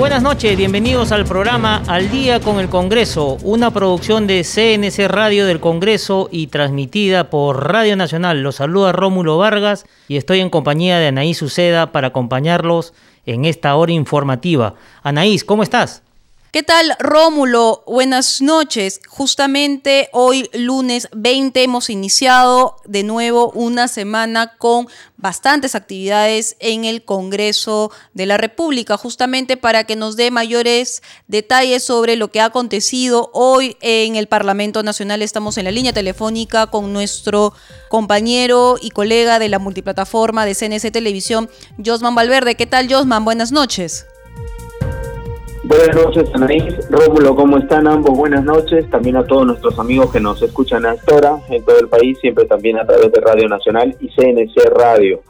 Buenas noches, bienvenidos al programa Al Día con el Congreso, una producción de CNC Radio del Congreso y transmitida por Radio Nacional. Los saluda Rómulo Vargas y estoy en compañía de Anaís Uceda para acompañarlos en esta hora informativa. Anaís, ¿cómo estás? ¿Qué tal, Rómulo? Buenas noches. Justamente hoy, lunes 20, hemos iniciado de nuevo una semana con bastantes actividades en el Congreso de la República, justamente para que nos dé mayores detalles sobre lo que ha acontecido hoy en el Parlamento Nacional. Estamos en la línea telefónica con nuestro compañero y colega de la multiplataforma de CNC Televisión, Josman Valverde. ¿Qué tal, Josman? Buenas noches. Buenas noches, Anaís. Rómulo, ¿cómo están ambos? Buenas noches. También a todos nuestros amigos que nos escuchan a esta hora en todo el país, siempre también a través de Radio Nacional y CNC Radio.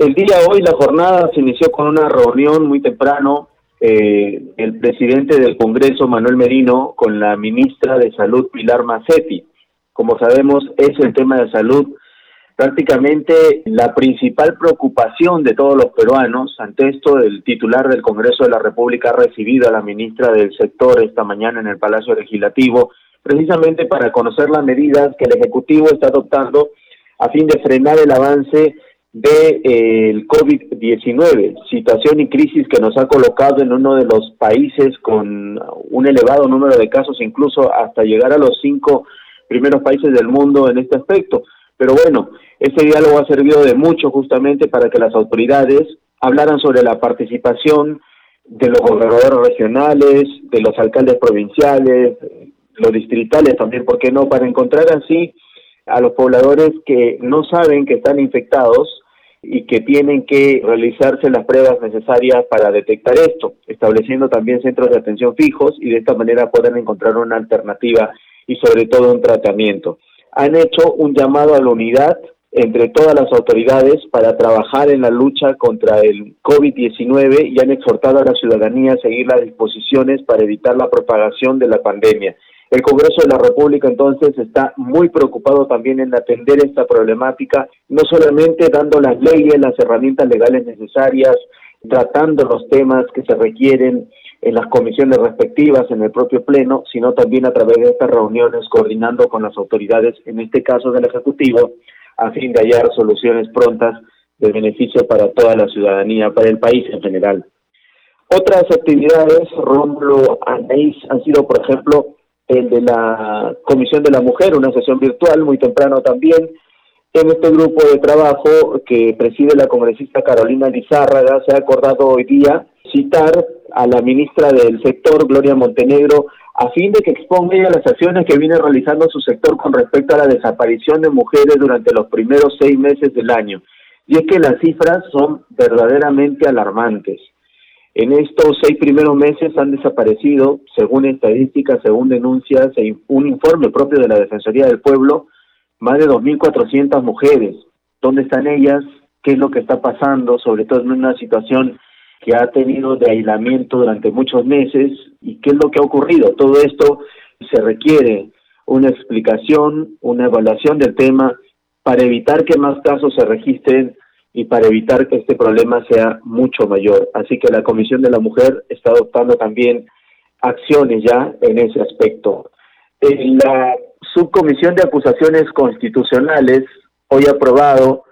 El día de hoy, la jornada se inició con una reunión muy temprano. Eh, el presidente del Congreso, Manuel Merino, con la ministra de Salud, Pilar Macetti. Como sabemos, es el tema de salud prácticamente la principal preocupación de todos los peruanos. Ante esto, el titular del Congreso de la República ha recibido a la ministra del sector esta mañana en el Palacio Legislativo, precisamente para conocer las medidas que el Ejecutivo está adoptando a fin de frenar el avance del de, COVID-19, situación y crisis que nos ha colocado en uno de los países con un elevado número de casos, incluso hasta llegar a los cinco primeros países del mundo en este aspecto. Pero bueno, ese diálogo ha servido de mucho justamente para que las autoridades hablaran sobre la participación de los gobernadores regionales, de los alcaldes provinciales, los distritales también, ¿por qué no? Para encontrar así a los pobladores que no saben que están infectados y que tienen que realizarse las pruebas necesarias para detectar esto, estableciendo también centros de atención fijos y de esta manera puedan encontrar una alternativa y sobre todo un tratamiento han hecho un llamado a la unidad entre todas las autoridades para trabajar en la lucha contra el COVID-19 y han exhortado a la ciudadanía a seguir las disposiciones para evitar la propagación de la pandemia. El Congreso de la República entonces está muy preocupado también en atender esta problemática, no solamente dando las leyes, las herramientas legales necesarias, tratando los temas que se requieren en las comisiones respectivas, en el propio Pleno, sino también a través de estas reuniones coordinando con las autoridades, en este caso del Ejecutivo, a fin de hallar soluciones prontas de beneficio para toda la ciudadanía, para el país en general. Otras actividades, Rómulo Anais, han sido, por ejemplo, el de la Comisión de la Mujer, una sesión virtual muy temprano también. En este grupo de trabajo que preside la congresista Carolina Lizárraga se ha acordado hoy día citar a la ministra del sector, Gloria Montenegro, a fin de que exponga ella las acciones que viene realizando su sector con respecto a la desaparición de mujeres durante los primeros seis meses del año. Y es que las cifras son verdaderamente alarmantes. En estos seis primeros meses han desaparecido, según estadísticas, según denuncias e un informe propio de la Defensoría del Pueblo, más de 2.400 mujeres. ¿Dónde están ellas? ¿Qué es lo que está pasando? Sobre todo en una situación que ha tenido de aislamiento durante muchos meses y qué es lo que ha ocurrido. Todo esto se requiere una explicación, una evaluación del tema para evitar que más casos se registren y para evitar que este problema sea mucho mayor. Así que la Comisión de la Mujer está adoptando también acciones ya en ese aspecto. En la Subcomisión de Acusaciones Constitucionales, hoy aprobado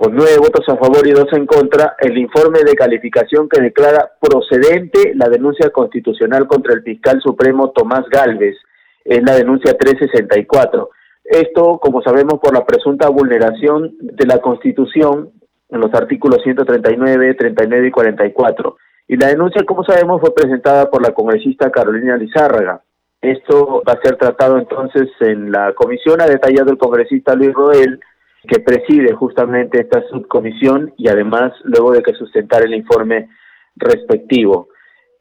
con nueve votos a favor y dos en contra, el informe de calificación que declara procedente la denuncia constitucional contra el fiscal supremo Tomás Galvez, es la denuncia 364. Esto, como sabemos, por la presunta vulneración de la Constitución en los artículos 139, 39 y 44. Y la denuncia, como sabemos, fue presentada por la congresista Carolina Lizárraga. Esto va a ser tratado entonces en la comisión, ha detallado el congresista Luis Roel, que preside justamente esta subcomisión y además luego de que sustentar el informe respectivo.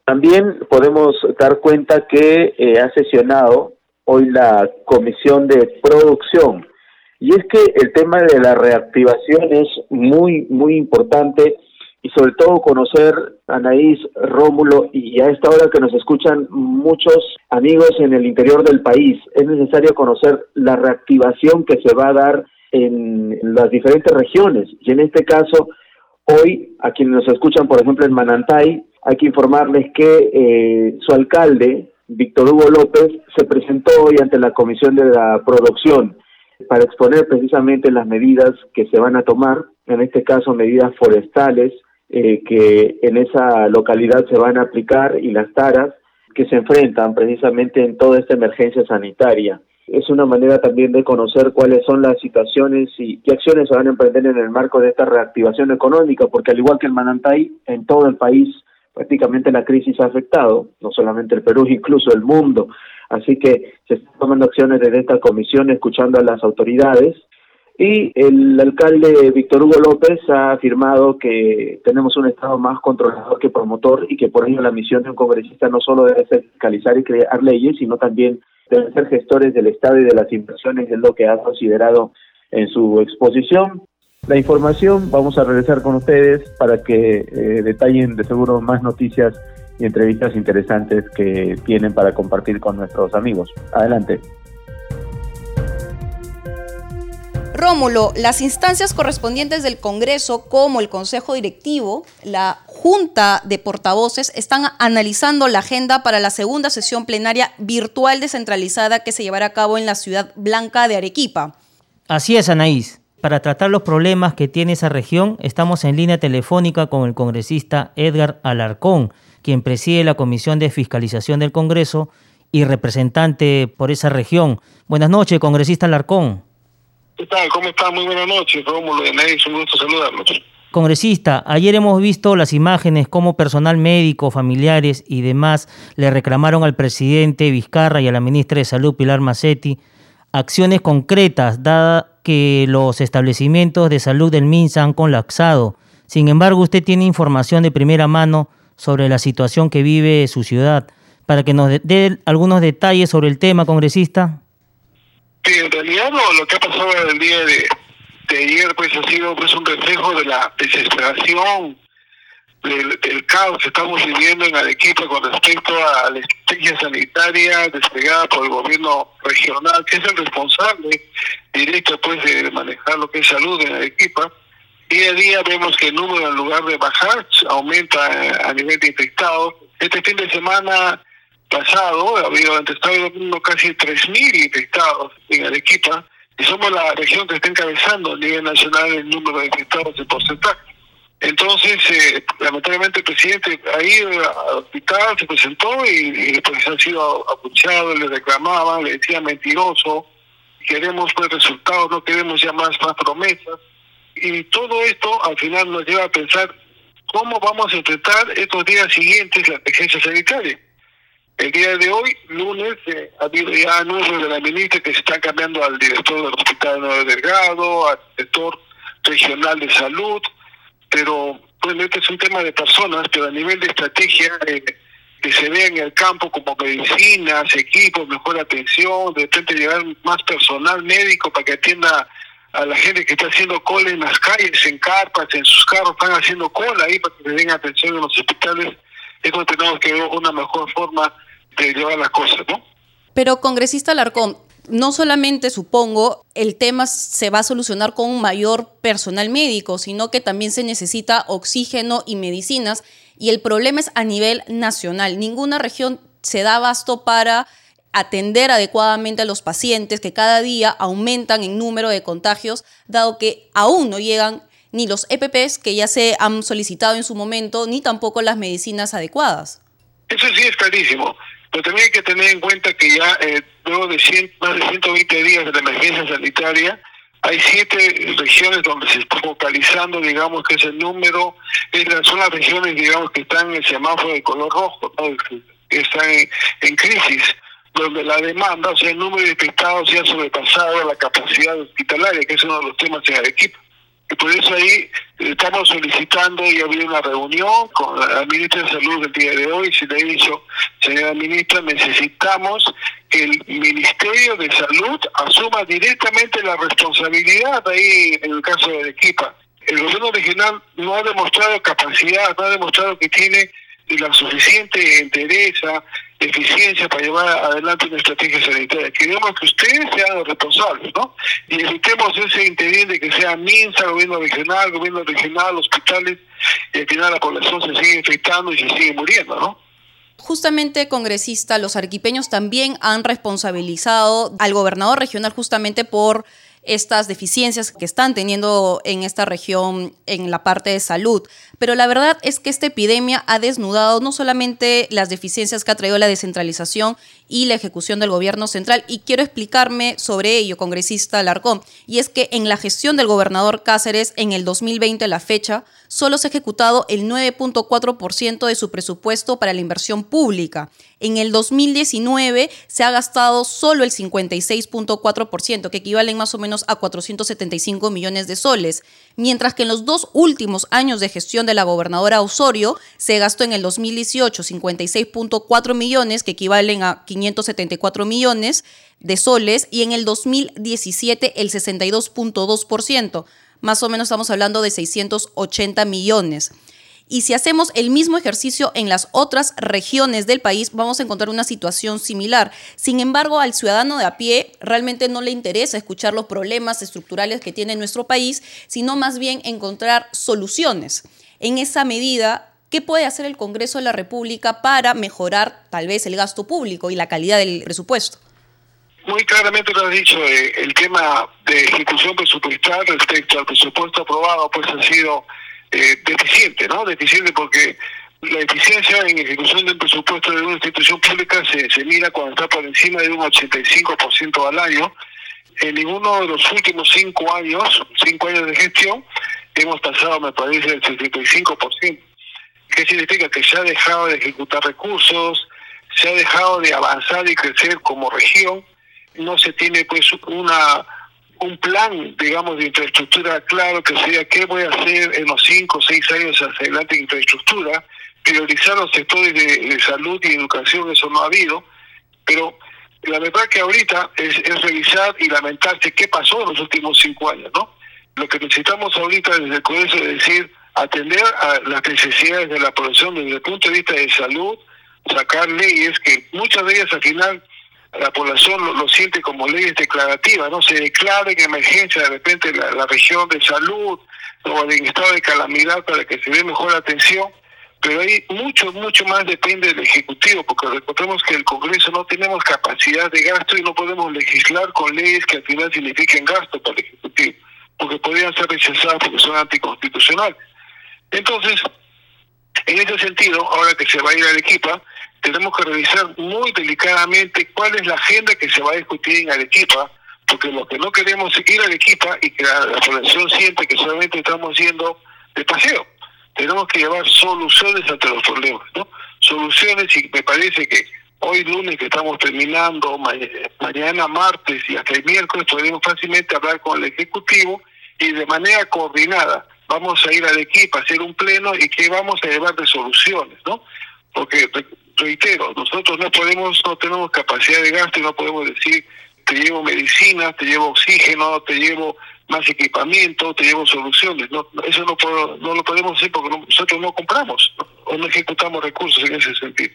También podemos dar cuenta que eh, ha sesionado hoy la Comisión de Producción. Y es que el tema de la reactivación es muy, muy importante y sobre todo conocer Anaís, Rómulo y a esta hora que nos escuchan muchos amigos en el interior del país, es necesario conocer la reactivación que se va a dar en las diferentes regiones y en este caso hoy a quienes nos escuchan por ejemplo en Manantay hay que informarles que eh, su alcalde Víctor Hugo López se presentó hoy ante la Comisión de la Producción para exponer precisamente las medidas que se van a tomar, en este caso medidas forestales, eh, que en esa localidad se van a aplicar y las taras que se enfrentan precisamente en toda esta emergencia sanitaria. Es una manera también de conocer cuáles son las situaciones y qué acciones se van a emprender en el marco de esta reactivación económica, porque al igual que el Manantay, en todo el país prácticamente la crisis ha afectado, no solamente el Perú, incluso el mundo. Así que se están tomando acciones desde esta comisión, escuchando a las autoridades y el alcalde Víctor Hugo López ha afirmado que tenemos un Estado más controlador que promotor y que por ello la misión de un congresista no solo debe ser fiscalizar y crear leyes, sino también debe ser gestores del Estado y de las inversiones, es lo que ha considerado en su exposición. La información vamos a regresar con ustedes para que eh, detallen de seguro más noticias y entrevistas interesantes que tienen para compartir con nuestros amigos. Adelante. Rómulo, las instancias correspondientes del Congreso, como el Consejo Directivo, la Junta de Portavoces, están analizando la agenda para la segunda sesión plenaria virtual descentralizada que se llevará a cabo en la ciudad blanca de Arequipa. Así es, Anaís. Para tratar los problemas que tiene esa región, estamos en línea telefónica con el congresista Edgar Alarcón, quien preside la Comisión de Fiscalización del Congreso y representante por esa región. Buenas noches, congresista Alarcón. ¿Qué tal? ¿Cómo está? Muy buenas noches, Rómulo un gusto saludarlos. Congresista, ayer hemos visto las imágenes como personal médico, familiares y demás le reclamaron al presidente Vizcarra y a la ministra de Salud Pilar Macetti acciones concretas, dada que los establecimientos de salud del MINSA han colapsado. Sin embargo, usted tiene información de primera mano sobre la situación que vive su ciudad. Para que nos dé algunos detalles sobre el tema, congresista. Sí, en realidad lo, que ha pasado el día de, ayer pues ha sido pues un reflejo de la desesperación del, caos que estamos viviendo en Arequipa con respecto a la estrategia sanitaria desplegada por el gobierno regional, que es el responsable directo pues de manejar lo que es salud en Arequipa. Día a día vemos que el número en lugar de bajar aumenta a nivel de infectados. Este fin de semana pasado ha habido, antes estaba habiendo casi 3.000 infectados en Arequipa y somos la región que está encabezando a nivel nacional el número de infectados en porcentaje. Entonces, eh, lamentablemente el presidente ha ido al hospital, se presentó y, después ha sido apuchado, le reclamaban, le decían mentiroso, queremos pues resultados, no queremos ya más, más promesas. Y todo esto al final nos lleva a pensar cómo vamos a enfrentar estos días siguientes la emergencia sanitaria el día de hoy, lunes, eh, ha habido ya anuncios de la ministra que se está cambiando al director del Hospital Nuevo Delgado, al director regional de salud, pero pues este es un tema de personas, pero a nivel de estrategia, eh, que se vea en el campo como medicinas, equipos, mejor atención, de repente llevar más personal médico para que atienda a la gente que está haciendo cola en las calles, en carpas, en sus carros, están haciendo cola ahí para que le den atención en los hospitales. Eso tenemos que ver una mejor forma las cosas, ¿no? Pero, congresista Larcón, no solamente supongo el tema se va a solucionar con un mayor personal médico, sino que también se necesita oxígeno y medicinas y el problema es a nivel nacional. Ninguna región se da abasto para atender adecuadamente a los pacientes que cada día aumentan en número de contagios, dado que aún no llegan ni los EPPs que ya se han solicitado en su momento, ni tampoco las medicinas adecuadas. Eso sí es clarísimo. Pero también hay que tener en cuenta que ya eh, luego de más de 120 días de la emergencia sanitaria, hay siete regiones donde se está focalizando, digamos, que es el número, son las regiones, digamos, que están en el semáforo de color rojo, que están en, crisis, donde la demanda, o sea, el número de infectados ya ha sobrepasado la capacidad hospitalaria, que es uno de los temas en Arequipa. Y por eso ahí estamos solicitando y había una reunión con la ministra de Salud el día de hoy. Se le ha dicho, señora ministra, necesitamos que el Ministerio de Salud asuma directamente la responsabilidad ahí en el caso de Arequipa. El gobierno regional no ha demostrado capacidad, no ha demostrado que tiene la suficiente entereza, eficiencia para llevar adelante una estrategia sanitaria. Queremos que ustedes sean los responsables, ¿no? Y evitemos ese de que sea MINSA, gobierno regional, gobierno regional, hospitales, y al final la población se sigue infectando y se sigue muriendo, ¿no? Justamente, congresista, los arquipeños también han responsabilizado al gobernador regional justamente por estas deficiencias que están teniendo en esta región en la parte de salud. Pero la verdad es que esta epidemia ha desnudado no solamente las deficiencias que ha traído la descentralización y la ejecución del gobierno central, y quiero explicarme sobre ello, congresista Larcón, y es que en la gestión del gobernador Cáceres en el 2020, la fecha, solo se ha ejecutado el 9.4% de su presupuesto para la inversión pública. En el 2019 se ha gastado solo el 56.4%, que equivalen más o menos a 475 millones de soles, mientras que en los dos últimos años de gestión de la gobernadora Osorio se gastó en el 2018 56.4 millones, que equivalen a 574 millones de soles, y en el 2017 el 62.2%. Más o menos estamos hablando de 680 millones. Y si hacemos el mismo ejercicio en las otras regiones del país, vamos a encontrar una situación similar. Sin embargo, al ciudadano de a pie realmente no le interesa escuchar los problemas estructurales que tiene nuestro país, sino más bien encontrar soluciones. En esa medida, ¿qué puede hacer el Congreso de la República para mejorar tal vez el gasto público y la calidad del presupuesto? Muy claramente lo has dicho, eh, el tema de ejecución presupuestal respecto al presupuesto aprobado pues ha sido eh, deficiente, ¿no? Deficiente porque la eficiencia en ejecución de un presupuesto de una institución pública se, mira cuando está por encima de un 85% al año. En ninguno de los últimos cinco años, cinco años de gestión, hemos pasado, me parece, el 75%. ¿Qué significa? Que se ha dejado de ejecutar recursos, se ha dejado de avanzar y crecer como región, no se tiene pues una un plan, digamos, de infraestructura claro que sería qué voy a hacer en los cinco o seis años hacia adelante en infraestructura, priorizar los sectores de, salud y educación, eso no ha habido, pero la verdad que ahorita es, revisar y lamentarse qué pasó en los últimos cinco años, ¿no? Lo que necesitamos ahorita desde el Congreso es decir, atender a las necesidades de la población desde el punto de vista de salud, sacar leyes que muchas de ellas al final la población lo, siente como leyes declarativas, ¿no? Se declara en emergencia de repente la, región de salud o en estado de calamidad para que se dé mejor atención, pero ahí mucho, mucho más depende del Ejecutivo, porque recordemos que el Congreso no tenemos capacidad de gasto y no podemos legislar con leyes que al final signifiquen gasto para el Ejecutivo, porque podrían ser rechazadas porque son anticonstitucionales. Entonces, en ese sentido, ahora que se va a ir a Arequipa, tenemos que revisar muy delicadamente cuál es la agenda que se va a discutir en Arequipa, porque lo que no queremos es ir a Arequipa y que la, población siente que solamente estamos yendo de paseo. Tenemos que llevar soluciones ante los problemas, ¿no? Soluciones y me parece que hoy lunes que estamos terminando, mañana martes y hasta el miércoles podemos fácilmente hablar con el Ejecutivo y de manera coordinada vamos a ir a Arequipa a hacer un pleno y que vamos a llevar de soluciones, ¿no? Porque reitero, nosotros no podemos, no tenemos capacidad de gasto y no podemos decir te llevo medicina, te llevo oxígeno, te llevo más equipamiento, te llevo soluciones. No, eso no, no lo podemos hacer porque nosotros no compramos o no ejecutamos recursos en ese sentido.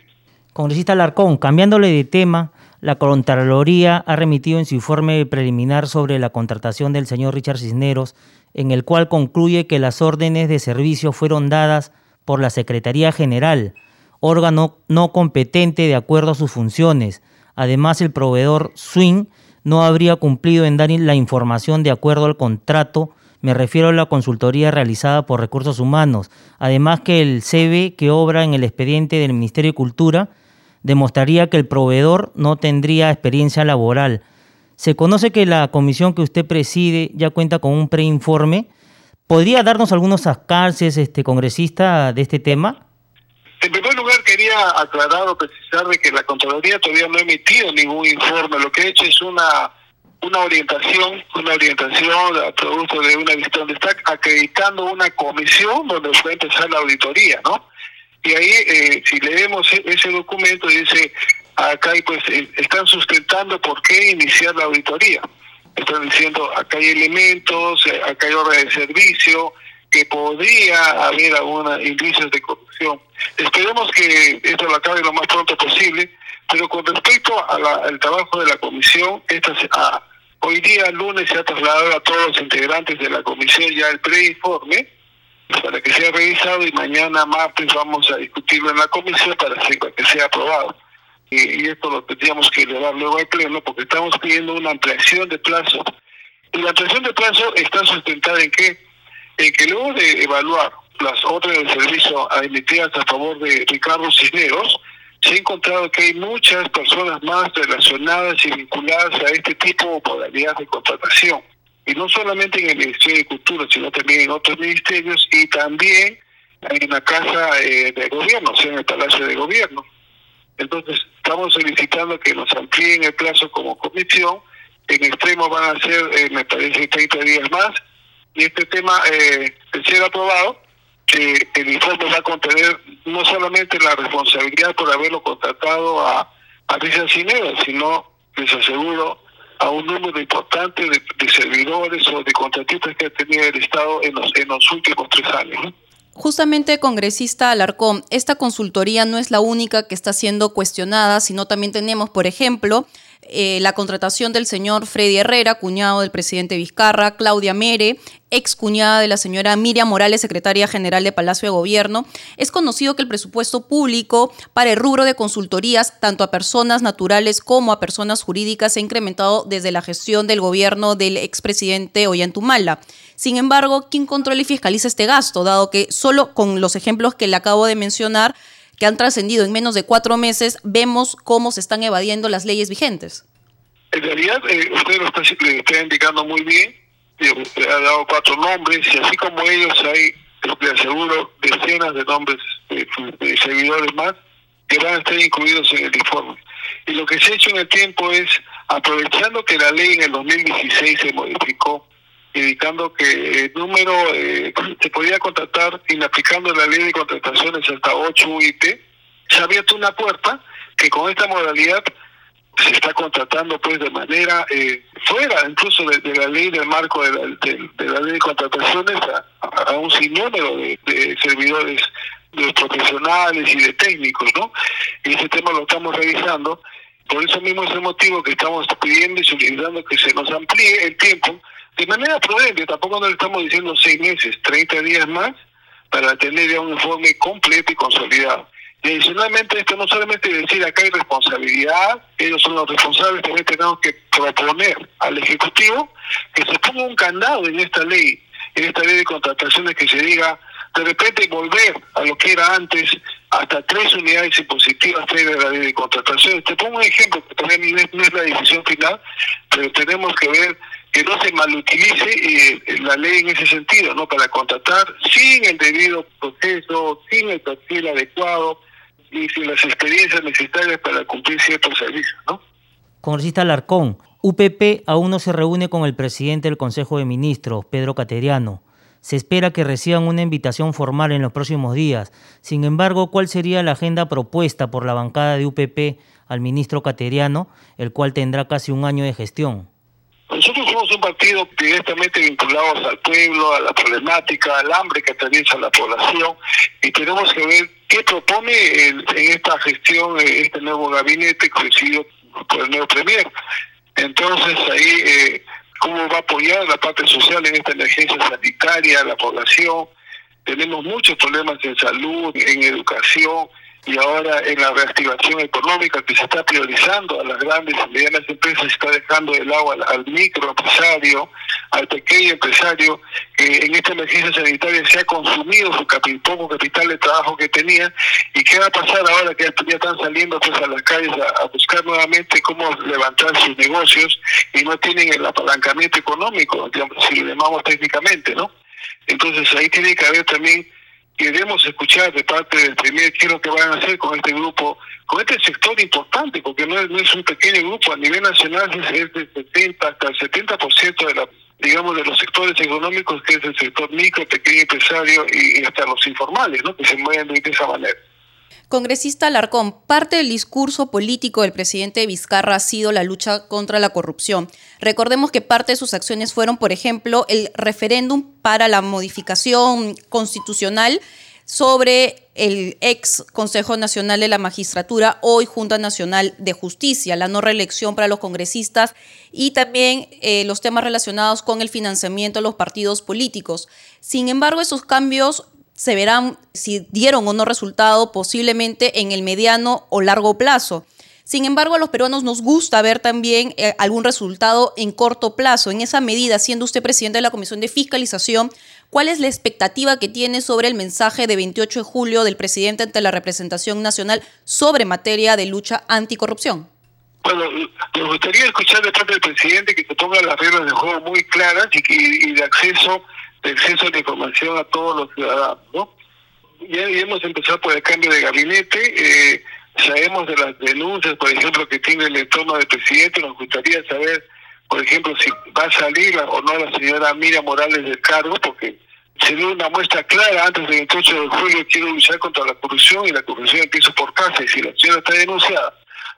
Congresista Larcón, cambiándole de tema, la Contraloría ha remitido en su informe preliminar sobre la contratación del señor Richard Cisneros, en el cual concluye que las órdenes de servicio fueron dadas por la Secretaría General órgano no competente de acuerdo a sus funciones. Además, el proveedor Swing no habría cumplido en dar la información de acuerdo al contrato. Me refiero a la consultoría realizada por Recursos Humanos. Además que el CB que obra en el expediente del Ministerio de Cultura demostraría que el proveedor no tendría experiencia laboral. Se conoce que la comisión que usted preside ya cuenta con un preinforme. ¿Podría darnos algunos alcances, este congresista, de este tema? En primer lugar, quería aclarar o precisar de que la Contraloría todavía no ha emitido ningún informe. Lo que ha hecho es una una orientación, una orientación a producto de una visita donde está acreditando una comisión donde puede empezar la auditoría, ¿no? Y ahí, eh, si leemos e-, ese documento, dice, acá pues eh, están sustentando por qué iniciar la auditoría. Están diciendo, acá hay elementos, eh, acá hay orden de servicio, que podría haber algunos indicios de corrupción. Esperemos que esto lo acabe lo más pronto posible, pero con respecto al trabajo de la comisión, esta se, hoy día, lunes, se ha trasladado a todos los integrantes de la comisión ya el preinforme para que sea revisado y mañana martes vamos a discutirlo en la comisión para que sea aprobado. Y, esto lo tendríamos que llevar luego al pleno porque estamos pidiendo una ampliación de plazo. Y la ampliación de plazo está sustentada en que, en que luego de evaluar las otras del servicio emitidas a favor de Ricardo Cisneros, se ha encontrado que hay muchas personas más relacionadas y vinculadas a este tipo de modalidades de contratación. Y no solamente en el Ministerio de Cultura, sino también en otros ministerios y también en la Casa eh, de Gobierno, o sea, en el Palacio de Gobierno. Entonces, estamos solicitando que nos amplíen el plazo como comisión. En extremo van a ser, eh, me parece, 30 días más. Y este tema, eh, aprobado, que el informe va a contener no solamente la responsabilidad por haberlo contratado a, a Risa sino, les aseguro, a un número importante de, servidores o de contratistas que ha tenido el Estado en los, en los últimos tres años. Justamente, congresista Alarcón, esta consultoría no es la única que está siendo cuestionada, sino también tenemos, por ejemplo, eh, la contratación del señor Freddy Herrera, cuñado del presidente Vizcarra, Claudia Mere, ex cuñada de la señora Miriam Morales, secretaria general de Palacio de Gobierno. Es conocido que el presupuesto público para el rubro de consultorías, tanto a personas naturales como a personas jurídicas, se ha incrementado desde la gestión del gobierno del expresidente Ollantumala. Sin embargo, ¿quién controla y fiscaliza este gasto? Dado que solo con los ejemplos que le acabo de mencionar, que han trascendido en menos de cuatro meses, vemos cómo se están evadiendo las leyes vigentes. En realidad, eh, usted lo está, indicando muy bien, usted ha dado cuatro nombres y así como ellos hay, le aseguro, decenas de nombres de, de servidores más que van a estar incluidos en el informe. Y lo que se ha hecho en el tiempo es, aprovechando que la ley en el 2016 se modificó, indicando que el número eh, se podía contratar inaplicando la ley de contrataciones hasta 8 UIT, se ha abierto una puerta que con esta modalidad se está contratando pues de manera eh, fuera incluso de, la ley del marco de la, ley de contrataciones a, un sinnúmero de, de servidores de profesionales y de técnicos, ¿no? Y ese tema lo estamos revisando. Por eso mismo es el motivo que estamos pidiendo y solicitando que se nos amplíe el tiempo de manera prudente, tampoco nos estamos diciendo seis meses, 30 días más para tener ya un informe completo y consolidado. Y adicionalmente esto no solamente decir acá hay responsabilidad, ellos son los responsables, también tenemos que proponer al Ejecutivo que se ponga un candado en esta ley, en esta ley de contrataciones que se diga de repente volver a lo que era antes, hasta tres unidades impositivas de la ley de contrataciones. Te pongo un ejemplo, que todavía no es la decisión final, pero tenemos que ver que no se malutilice eh, la ley en ese sentido, ¿no? Para contratar sin el debido proceso, sin el perfil adecuado y sin las experiencias necesarias para cumplir ciertos servicios, ¿no? Congresista Alarcón, UPP aún no se reúne con el presidente del Consejo de Ministros, Pedro Cateriano. Se espera que reciban una invitación formal en los próximos días. Sin embargo, ¿cuál sería la agenda propuesta por la bancada de UPP al ministro Cateriano, el cual tendrá casi un año de gestión? Nosotros somos un partido directamente vinculados al pueblo, a la problemática, al hambre que atraviesa la población y tenemos que ver qué propone en esta gestión este nuevo gabinete presidido por el nuevo Premier. Entonces ahí, eh, ¿cómo va a apoyar la parte social en esta emergencia sanitaria la población? Tenemos muchos problemas en salud, en educación, y ahora en la reactivación económica que se está priorizando a las grandes y medianas empresas, se está dejando el agua al, microempresario, al pequeño empresario, que en esta emergencia sanitaria se ha consumido su poco capital de trabajo que tenía, y qué va a pasar ahora que ya están saliendo pues a las calles a, buscar nuevamente cómo levantar sus negocios y no tienen el apalancamiento económico, digamos, si lo llamamos técnicamente, ¿no? Entonces ahí tiene que haber también queremos escuchar de parte del primer qué es lo que van a hacer con este grupo, con este sector importante, porque no es, no es un pequeño grupo, a nivel nacional es del 70 hasta el 70% de la digamos, de los sectores económicos, que es el sector micro, pequeño empresario y, hasta los informales, ¿no? que se mueven de esa manera. Congresista Alarcón, parte del discurso político del presidente Vizcarra ha sido la lucha contra la corrupción. Recordemos que parte de sus acciones fueron, por ejemplo, el referéndum para la modificación constitucional sobre el ex Consejo Nacional de la Magistratura, hoy Junta Nacional de Justicia, la no reelección para los congresistas y también eh, los temas relacionados con el financiamiento de los partidos políticos. Sin embargo, esos cambios se verán si dieron o no resultado posiblemente en el mediano o largo plazo. Sin embargo, a los peruanos nos gusta ver también eh, algún resultado en corto plazo. En esa medida, siendo usted presidente de la Comisión de Fiscalización, ¿cuál es la expectativa que tiene sobre el mensaje de 28 de julio del presidente ante la representación nacional sobre materia de lucha anticorrupción? Bueno, me gustaría escuchar de del presidente que se ponga las reglas de juego muy claras y, y de acceso de acceso a la información a todos los ciudadanos, ¿no? Ya, hemos empezado por el cambio de gabinete, eh, sabemos de las denuncias, por ejemplo, que tiene el entorno del presidente, nos gustaría saber, por ejemplo, si va a salir o no la señora Miriam Morales del cargo, porque se dio una muestra clara antes del 28 de julio, quiero luchar contra la corrupción y la corrupción empieza por casa, y si la señora está denunciada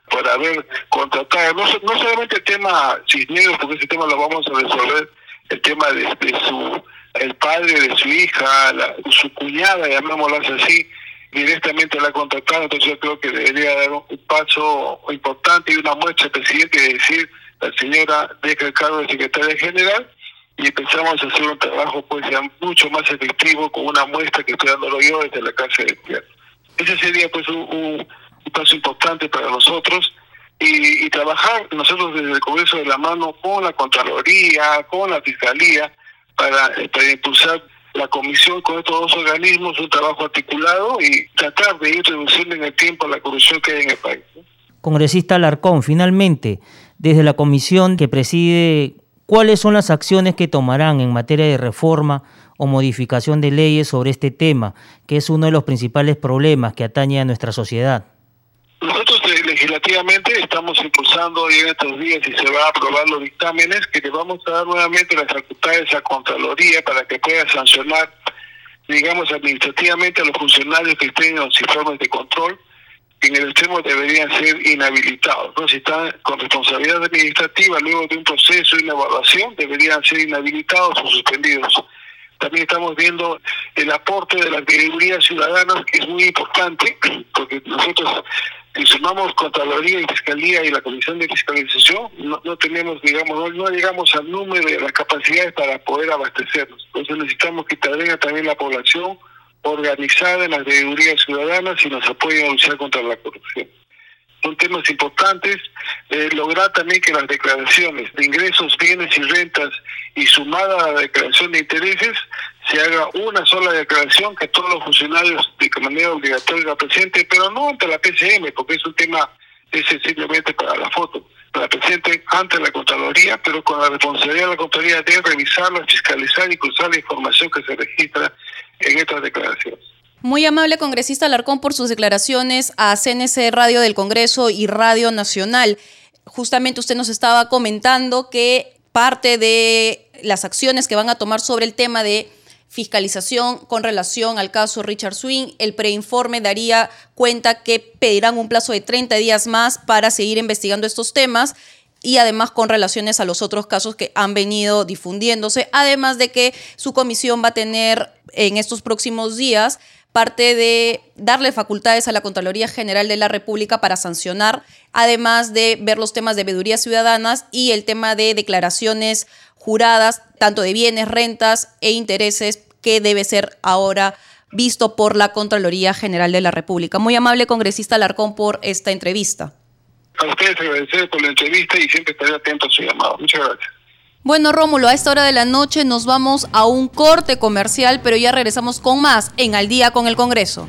por haber contratado, no, no solamente el tema Cisneros, porque ese tema lo vamos a resolver, el tema de su el padre de su hija, su cuñada, llamémosla así, directamente la ha contactado, entonces yo creo que debería dar un, paso importante y una muestra al presidente de decir, la señora deja el cargo de secretaria general y empezamos a hacer un trabajo pues mucho más efectivo con una muestra que estoy dándolo yo desde la casa de gobierno. Ese sería pues un, paso importante para nosotros y, y, trabajar nosotros desde el Congreso de la mano con la Contraloría, con la Fiscalía, para, impulsar la comisión con estos dos organismos un trabajo articulado y tratar de ir reduciendo en el tiempo la corrupción que hay en el país. Congresista Alarcón, finalmente, desde la comisión que preside, ¿cuáles son las acciones que tomarán en materia de reforma o modificación de leyes sobre este tema, que es uno de los principales problemas que atañe a nuestra sociedad? Legislativamente estamos impulsando hoy en estos días y se va a aprobar los dictámenes que le vamos a dar nuevamente las facultades a Contraloría para que pueda sancionar, digamos, administrativamente a los funcionarios que estén en los informes de control, en el extremo deberían ser inhabilitados. ¿no? Si están con responsabilidad administrativa luego de un proceso y una evaluación, deberían ser inhabilitados o suspendidos. También estamos viendo el aporte de las categorías ciudadanas, que es muy importante, porque nosotros si sumamos Contraloría y Fiscalía y la Comisión de Fiscalización, no, no tenemos, digamos, no, llegamos al número de las capacidades para poder abastecernos. Entonces necesitamos que intervenga también la población organizada en las categorías ciudadanas y nos apoyen a luchar contra la corrupción son temas importantes. Eh, lograr también que las declaraciones de ingresos, bienes y rentas y sumada a la declaración de intereses se haga una sola declaración que todos los funcionarios de manera obligatoria la presenten, pero no ante la PCM, porque es un tema es sencillamente para la foto. La presenten ante la Contraloría, pero con la responsabilidad de la Contraloría de revisarla, fiscalizar y cruzar la información que se registra en estas declaraciones. Muy amable congresista Alarcón por sus declaraciones a CNC Radio del Congreso y Radio Nacional. Justamente usted nos estaba comentando que parte de las acciones que van a tomar sobre el tema de fiscalización con relación al caso Richard Swing, el preinforme daría cuenta que pedirán un plazo de 30 días más para seguir investigando estos temas y además con relaciones a los otros casos que han venido difundiéndose, además de que su comisión va a tener en estos próximos días parte de darle facultades a la Contraloría General de la República para sancionar, además de ver los temas de veedurías ciudadanas y el tema de declaraciones juradas, tanto de bienes, rentas e intereses, que debe ser ahora visto por la Contraloría General de la República. Muy amable congresista Alarcón por esta entrevista. A ustedes agradecer por la entrevista y siempre estaré atento a su llamado. Muchas gracias. Bueno, Rómulo, a esta hora de la noche nos vamos a un corte comercial, pero ya regresamos con más en Al día con el Congreso.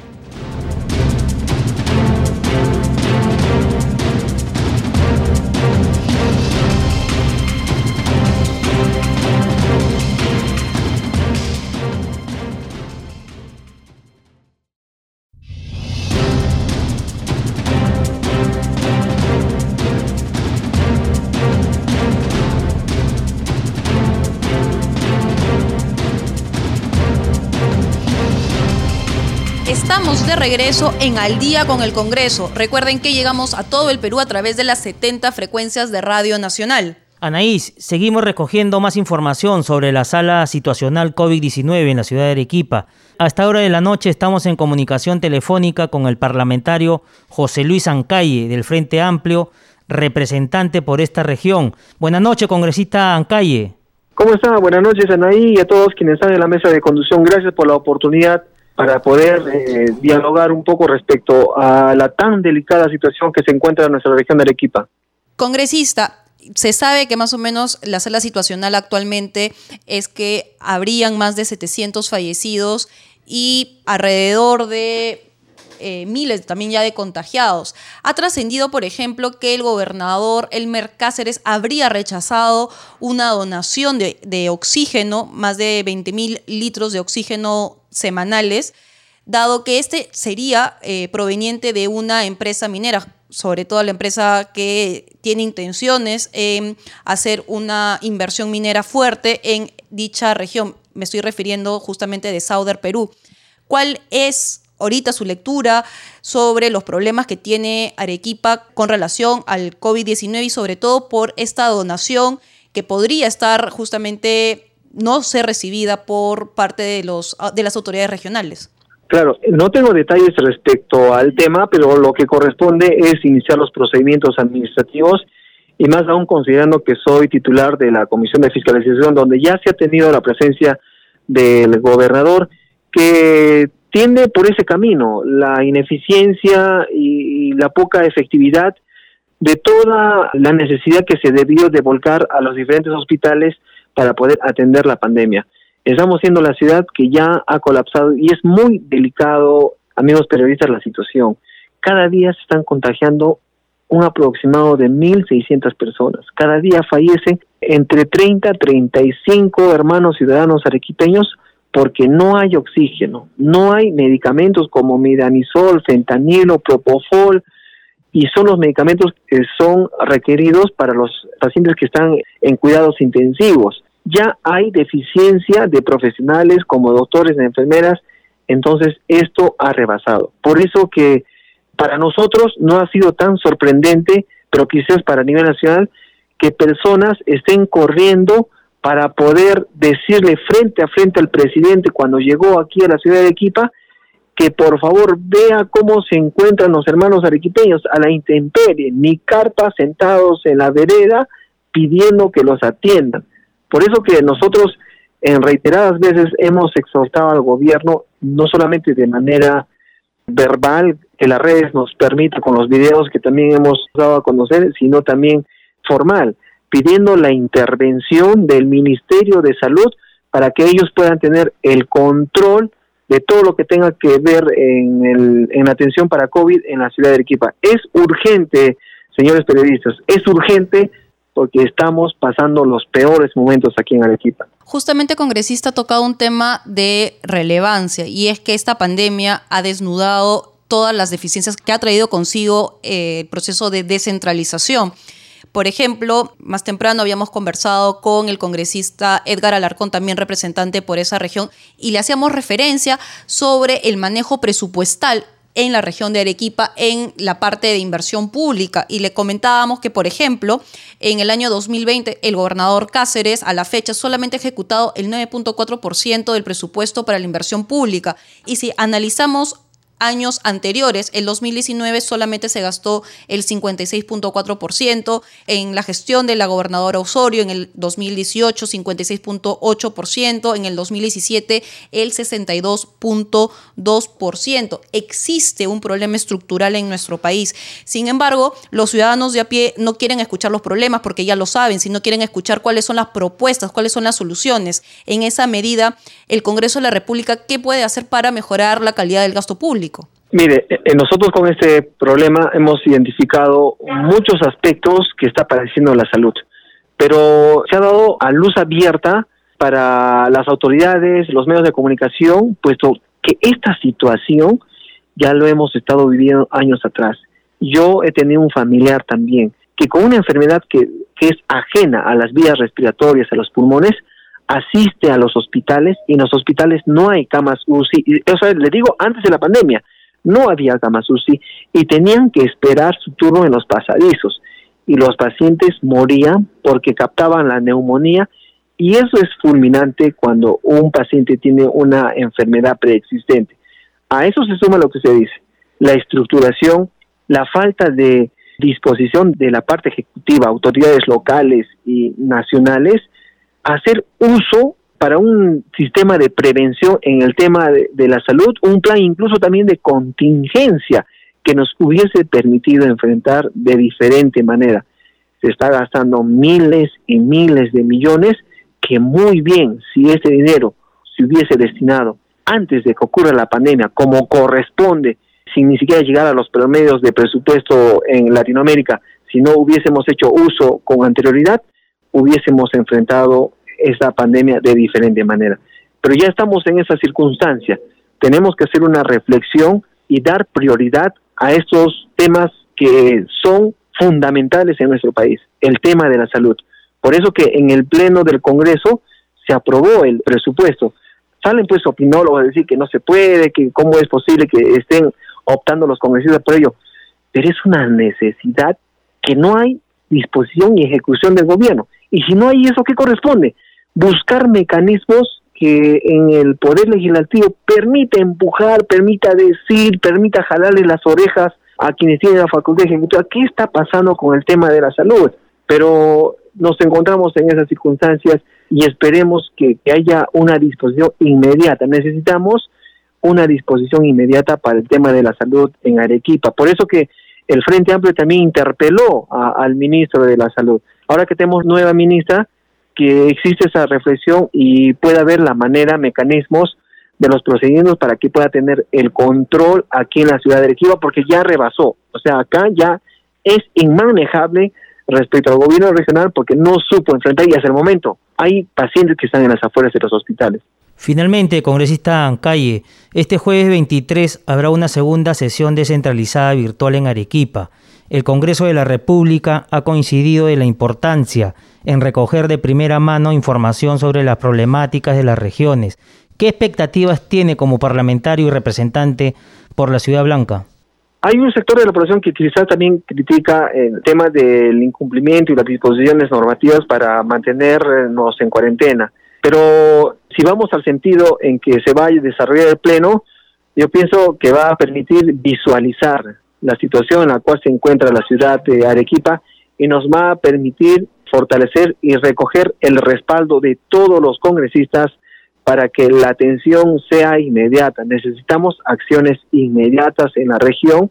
Estamos de regreso en Al día con el Congreso. Recuerden que llegamos a todo el Perú a través de las 70 frecuencias de Radio Nacional. Anaís, seguimos recogiendo más información sobre la sala situacional COVID-19 en la ciudad de Arequipa. A esta hora de la noche estamos en comunicación telefónica con el parlamentario José Luis Ancalle del Frente Amplio, representante por esta región. Buenas noches, congresista Ancalle. ¿Cómo está? Buenas noches, Anaí, y a todos quienes están en la mesa de conducción. Gracias por la oportunidad para poder eh, dialogar un poco respecto a la tan delicada situación que se encuentra en nuestra región de Arequipa. Congresista, se sabe que más o menos la sala situacional actualmente es que habrían más de 700 fallecidos y alrededor de eh, miles también ya de contagiados. Ha trascendido, por ejemplo, que el gobernador Elmer Cáceres habría rechazado una donación de, oxígeno, más de 20 mil litros de oxígeno semanales, dado que este sería eh, proveniente de una empresa minera sobre todo la empresa que tiene intenciones en hacer una inversión minera fuerte en dicha región. Me estoy refiriendo justamente de Sauder, Perú. ¿Cuál es ahorita su lectura sobre los problemas que tiene Arequipa con relación al COVID-19 y sobre todo por esta donación que podría estar justamente no ser recibida por parte de, los, de las autoridades regionales? Claro, no tengo detalles respecto al tema, pero lo que corresponde es iniciar los procedimientos administrativos y más aún considerando que soy titular de la Comisión de Fiscalización, donde ya se ha tenido la presencia del gobernador, que tiende por ese camino, la ineficiencia y la poca efectividad de toda la necesidad que se debió de volcar a los diferentes hospitales para poder atender la pandemia. Estamos siendo la ciudad que ya ha colapsado y es muy delicado, amigos periodistas, la situación. Cada día se están contagiando un aproximado de 1.600 personas. Cada día fallecen entre 30 a 35 hermanos ciudadanos arequipeños porque no hay oxígeno, no hay medicamentos como midanisol, fentanilo, propofol, y son los medicamentos que son requeridos para los pacientes que están en cuidados intensivos ya hay deficiencia de profesionales como doctores enfermeras, entonces esto ha rebasado. Por eso que para nosotros no ha sido tan sorprendente, pero quizás para nivel nacional, que personas estén corriendo para poder decirle frente a frente al presidente cuando llegó aquí a la ciudad de Arequipa que por favor vea cómo se encuentran los hermanos arequipeños a la intemperie, ni carpas sentados en la vereda pidiendo que los atiendan. Por eso que nosotros en reiteradas veces hemos exhortado al gobierno, no solamente de manera verbal, que las redes nos permita con los videos que también hemos dado a conocer, sino también formal, pidiendo la intervención del Ministerio de Salud para que ellos puedan tener el control de todo lo que tenga que ver en, el, en atención para COVID en la ciudad de Arequipa. Es urgente, señores periodistas, es urgente porque estamos pasando los peores momentos aquí en Arequipa. Justamente, congresista, ha tocado un tema de relevancia y es que esta pandemia ha desnudado todas las deficiencias que ha traído consigo eh, el proceso de descentralización. Por ejemplo, más temprano habíamos conversado con el congresista Edgar Alarcón, también representante por esa región, y le hacíamos referencia sobre el manejo presupuestal en la región de Arequipa en la parte de inversión pública. Y le comentábamos que, por ejemplo, en el año 2020 el gobernador Cáceres a la fecha solamente ha ejecutado el 9.4% del presupuesto para la inversión pública. Y si analizamos años anteriores. En 2019 solamente se gastó el 56.4%, en la gestión de la gobernadora Osorio en el 2018 56.8%, en el 2017 el 62.2%. Existe un problema estructural en nuestro país. Sin embargo, los ciudadanos de a pie no quieren escuchar los problemas porque ya lo saben, sino quieren escuchar cuáles son las propuestas, cuáles son las soluciones. En esa medida, el Congreso de la República, ¿qué puede hacer para mejorar la calidad del gasto público? Mire, eh, nosotros con este problema hemos identificado muchos aspectos que está padeciendo la salud, pero se ha dado a luz abierta para las autoridades, los medios de comunicación, puesto que esta situación ya lo hemos estado viviendo años atrás. Yo he tenido un familiar también que con una enfermedad que es ajena a las vías respiratorias, a los pulmones, asiste a los hospitales y en los hospitales no hay camas UCI. O sea, le digo antes de la pandemia, no había camas UCI y tenían que esperar su turno en los pasadizos y los pacientes morían porque captaban la neumonía y eso es fulminante cuando un paciente tiene una enfermedad preexistente. A eso se suma lo que se dice, la estructuración, la falta de disposición de la parte ejecutiva, autoridades locales y nacionales, hacer uso para un sistema de prevención en el tema de, la salud, un plan incluso también de contingencia que nos hubiese permitido enfrentar de diferente manera. Se está gastando miles y miles de millones que muy bien, si ese dinero se hubiese destinado antes de que ocurra la pandemia, como corresponde, sin ni siquiera llegar a los promedios de presupuesto en Latinoamérica, si no hubiésemos hecho uso con anterioridad, hubiésemos enfrentado esta pandemia de diferente manera. Pero ya estamos en esa circunstancia. Tenemos que hacer una reflexión y dar prioridad a estos temas que son fundamentales en nuestro país, el tema de la salud. Por eso que en el Pleno del Congreso se aprobó el presupuesto. Salen pues opinólogos a decir que no se puede, que cómo es posible que estén optando los congresistas por ello. Pero es una necesidad que no hay disposición y ejecución del gobierno. Y si no hay eso, ¿qué corresponde? Buscar mecanismos que en el Poder Legislativo permita empujar, permita decir, permita jalarle las orejas a quienes tienen la facultad ejecutiva. ¿Qué está pasando con el tema de la salud? Pero nos encontramos en esas circunstancias y esperemos que, haya una disposición inmediata. Necesitamos una disposición inmediata para el tema de la salud en Arequipa. Por eso que el Frente Amplio también interpeló al ministro de la Salud. Ahora que tenemos nueva ministra, que existe esa reflexión y pueda haber la manera, mecanismos de los procedimientos para que pueda tener el control aquí en la ciudad de Arequipa, porque ya rebasó. O sea, acá ya es inmanejable respecto al gobierno regional porque no supo enfrentar y hasta el momento hay pacientes que están en las afueras de los hospitales. Finalmente, congresista Calle, este jueves 23 habrá una segunda sesión descentralizada virtual en Arequipa. El Congreso de la República ha coincidido en la importancia en recoger de primera mano información sobre las problemáticas de las regiones. ¿Qué expectativas tiene como parlamentario y representante por la Ciudad Blanca? Hay un sector de la población que quizás también critica el tema del incumplimiento y las disposiciones normativas para mantenernos en cuarentena. Pero si vamos al sentido en que se va a desarrollar el pleno, yo pienso que va a permitir visualizar la situación en la cual se encuentra la ciudad de Arequipa y nos va a permitir fortalecer y recoger el respaldo de todos los congresistas para que la atención sea inmediata. Necesitamos acciones inmediatas en la región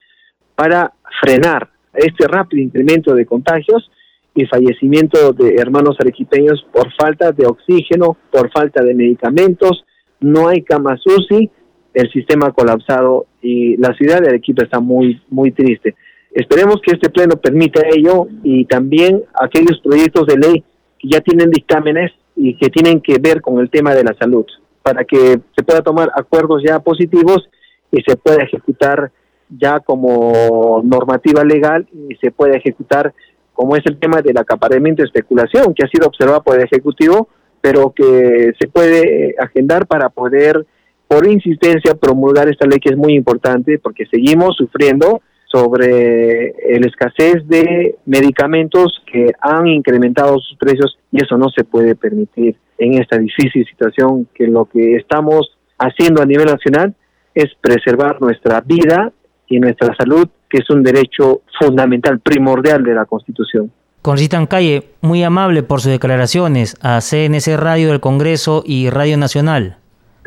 para frenar este rápido incremento de contagios y fallecimiento de hermanos arequipeños por falta de oxígeno, por falta de medicamentos, no hay camas UCI, el sistema ha colapsado y la ciudad de Arequipa está muy, muy triste. Esperemos que este pleno permita ello y también aquellos proyectos de ley que ya tienen dictámenes y que tienen que ver con el tema de la salud, para que se pueda tomar acuerdos ya positivos y se pueda ejecutar ya como normativa legal y se pueda ejecutar como es el tema del acaparamiento y especulación, que ha sido observado por el Ejecutivo, pero que se puede agendar para poder, por insistencia, promulgar esta ley que es muy importante porque seguimos sufriendo sobre la escasez de medicamentos que han incrementado sus precios y eso no se puede permitir en esta difícil situación que lo que estamos haciendo a nivel nacional es preservar nuestra vida y nuestra salud, que es un derecho fundamental, primordial de la Constitución. Congresista Calle, muy amable por sus declaraciones a CNC Radio del Congreso y Radio Nacional.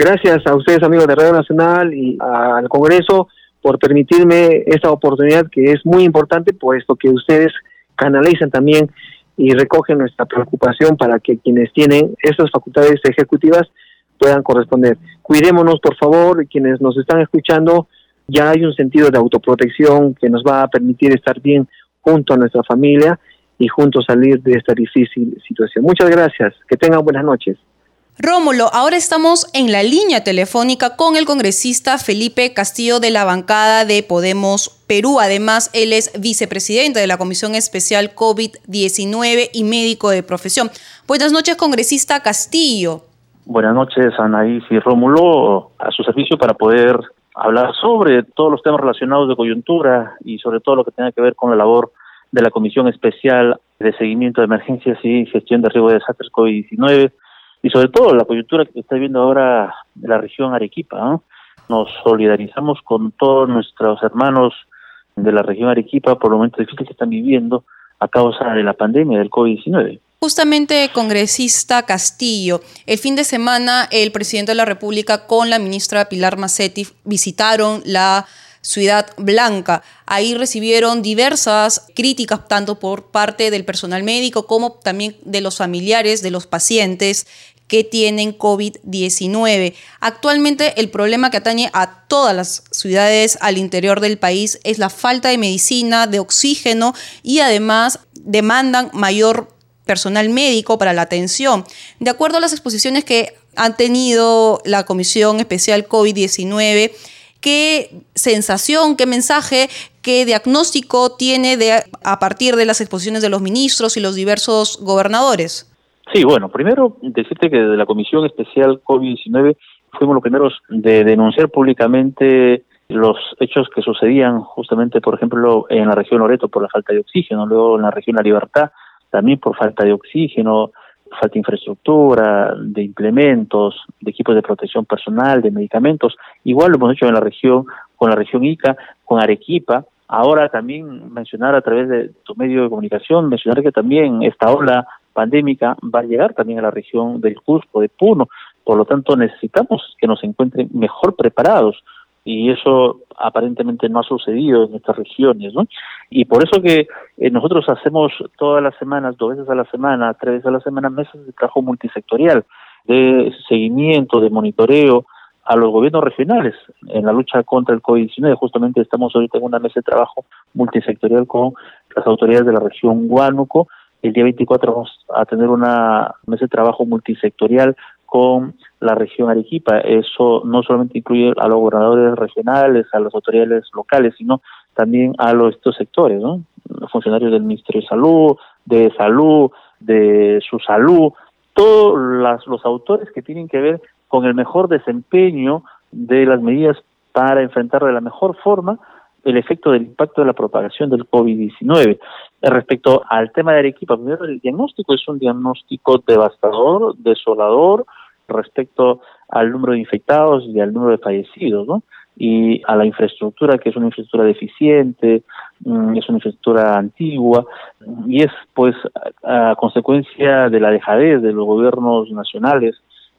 Gracias a ustedes amigos de Radio Nacional y al Congreso por permitirme esta oportunidad que es muy importante, puesto que ustedes canalizan también y recogen nuestra preocupación para que quienes tienen esas facultades ejecutivas puedan corresponder. Cuidémonos, por favor, quienes nos están escuchando, ya hay un sentido de autoprotección que nos va a permitir estar bien junto a nuestra familia y juntos salir de esta difícil situación. Muchas gracias, que tengan buenas noches. Rómulo, ahora estamos en la línea telefónica con el congresista Felipe Castillo de la bancada de Podemos Perú. Además, él es vicepresidente de la Comisión Especial COVID-19 y médico de profesión. Buenas noches, congresista Castillo. Buenas noches, Anaís y Rómulo, a su servicio para poder hablar sobre todos los temas relacionados de coyuntura y sobre todo lo que tenga que ver con la labor de la Comisión Especial de Seguimiento de Emergencias y Gestión de Riesgo de Desastres COVID-19 y sobre todo la coyuntura que está viendo ahora la región Arequipa. Nos solidarizamos con todos nuestros hermanos de la región Arequipa por los momentos difíciles que están viviendo a causa de la pandemia del COVID-19. Justamente, congresista Castillo, el fin de semana el presidente de la República con la ministra Pilar Macetti visitaron la Ciudad Blanca. Ahí recibieron diversas críticas, tanto por parte del personal médico como también de los familiares de los pacientes que tienen COVID-19. Actualmente el problema que atañe a todas las ciudades al interior del país es la falta de medicina, de oxígeno y además demandan mayor personal médico para la atención. De acuerdo a las exposiciones que ha tenido la Comisión Especial COVID-19, ¿qué sensación, qué mensaje, qué diagnóstico tiene a partir de las exposiciones de los ministros y los diversos gobernadores? Sí, bueno, primero decirte que desde la Comisión Especial COVID-19 fuimos los primeros de denunciar públicamente los hechos que sucedían justamente, por ejemplo, en la región Loreto por la falta de oxígeno, luego en la región La Libertad también por falta de oxígeno, falta de infraestructura, de implementos, de equipos de protección personal, de medicamentos. Igual lo hemos hecho en la región, con la región Ica, con Arequipa. Ahora también mencionar a través de tu medio de comunicación, mencionar que también esta ola pandémica va a llegar también a la región del Cusco, de Puno. Por lo tanto, necesitamos que nos encuentren mejor preparados y eso aparentemente no ha sucedido en estas regiones, ¿no? Y por eso que eh, nosotros hacemos todas las semanas, dos veces a la semana, tres veces a la semana, mesas de trabajo multisectorial, de seguimiento, de monitoreo a los gobiernos regionales en la lucha contra el COVID-19. Justamente estamos ahorita en una mesa de trabajo multisectorial con las autoridades de la región Huánuco, el día 24 vamos a tener una mesa de trabajo multisectorial con la región Arequipa. Eso no solamente incluye a los gobernadores regionales, a las autoridades locales, sino también a los estos sectores, ¿no? Los funcionarios del Ministerio de Salud, de Salud, de su salud, todos las, los autores que tienen que ver con el mejor desempeño de las medidas para enfrentar de la mejor forma el efecto del impacto de la propagación del COVID-19. Respecto al tema de Arequipa, primero el diagnóstico es un diagnóstico devastador, desolador, respecto al número de infectados y al número de fallecidos, ¿no? Y a la infraestructura, que es una infraestructura deficiente, mm, es una infraestructura antigua, y es, pues, a, consecuencia de la dejadez de los gobiernos nacionales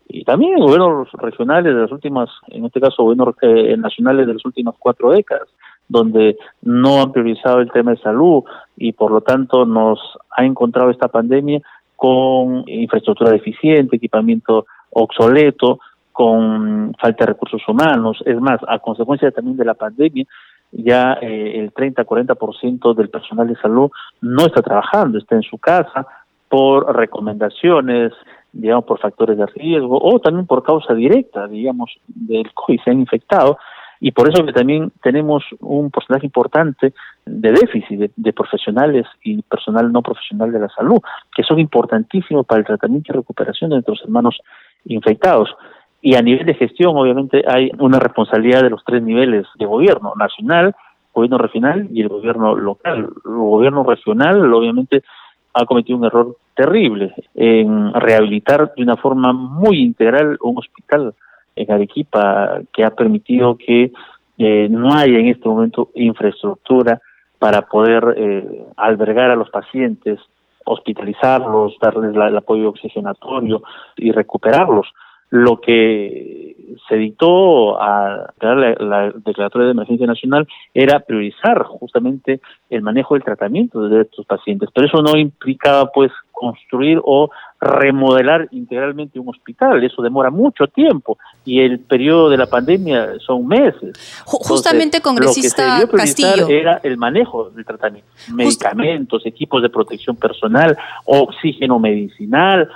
y también gobiernos regionales de las últimas, en este caso gobiernos eh, nacionales de las últimas cuatro décadas donde no han priorizado el tema de salud y por lo tanto nos ha encontrado esta pandemia con infraestructura deficiente, equipamiento obsoleto, con falta de recursos humanos. Es más, a consecuencia también de la pandemia, ya eh, el 30-40% del personal de salud no está trabajando, está en su casa por recomendaciones, digamos, por factores de riesgo o también por causa directa, digamos, del COVID, se han infectado y por eso que también tenemos un porcentaje importante de déficit de, profesionales y personal no profesional de la salud, que son importantísimos para el tratamiento y recuperación de nuestros hermanos infectados. Y a nivel de gestión, obviamente, hay una responsabilidad de los tres niveles de gobierno, nacional, gobierno regional y el gobierno local. El gobierno regional, obviamente, ha cometido un error terrible en rehabilitar de una forma muy integral un hospital en Arequipa que ha permitido que eh, no haya en este momento infraestructura para poder eh, albergar a los pacientes, hospitalizarlos, darles el apoyo oxigenatorio y recuperarlos. Lo que se dictó a la, la, declaratoria de emergencia nacional era priorizar justamente el manejo del tratamiento de estos pacientes, pero eso no implicaba pues construir o remodelar integralmente un hospital. Eso demora mucho tiempo y el periodo de la pandemia son meses. Justamente, congresista lo que se Castillo. Era el manejo del tratamiento, medicamentos, equipos de protección personal, oxígeno medicinal,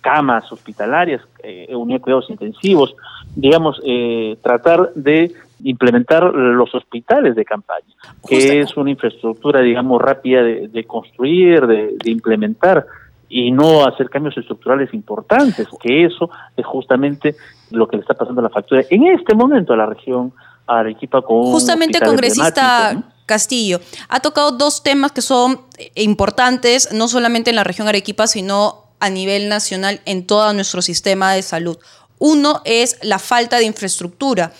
camas hospitalarias, eh, unidad de cuidados intensivos, digamos, eh, tratar de implementar los hospitales de campaña, que es una infraestructura, digamos, rápida de, construir, de implementar y no hacer cambios estructurales importantes, que eso es justamente lo que le está pasando a la factura en este momento a la región a Arequipa con Justamente, congresista Castillo, ha tocado dos temas que son importantes, no solamente en la región Arequipa, sino a nivel nacional en todo nuestro sistema de salud. Uno es la falta de infraestructura.